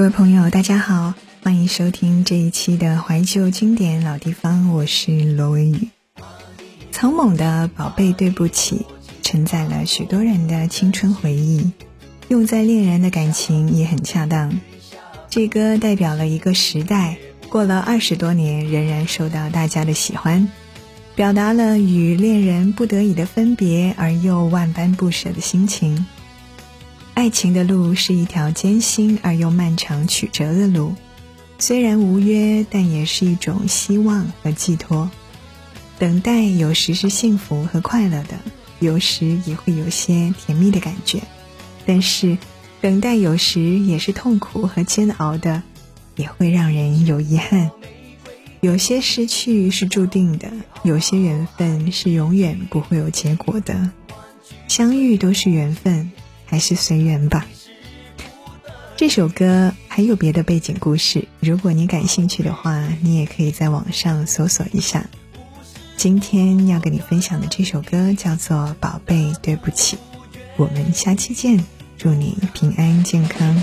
各位朋友，大家好，欢迎收听这一期的怀旧经典老地方，我是罗文宇。草蜢的《宝贝对不起》承载了许多人的青春回忆，用在恋人的感情也很恰当。这歌代表了一个时代，过了二十多年，仍然受到大家的喜欢，表达了与恋人不得已的分别而又万般不舍的心情。爱情的路是一条艰辛而又漫长曲折的路，虽然无约，但也是一种希望和寄托。等待有时是幸福和快乐的，有时也会有些甜蜜的感觉。但是，等待有时也是痛苦和煎熬的，也会让人有遗憾。有些失去是注定的，有些缘分是永远不会有结果的。相遇都是缘分。还是随缘吧。这首歌还有别的背景故事，如果你感兴趣的话，你也可以在网上搜索一下。今天要跟你分享的这首歌叫做《宝贝对不起》，我们下期见，祝你平安健康。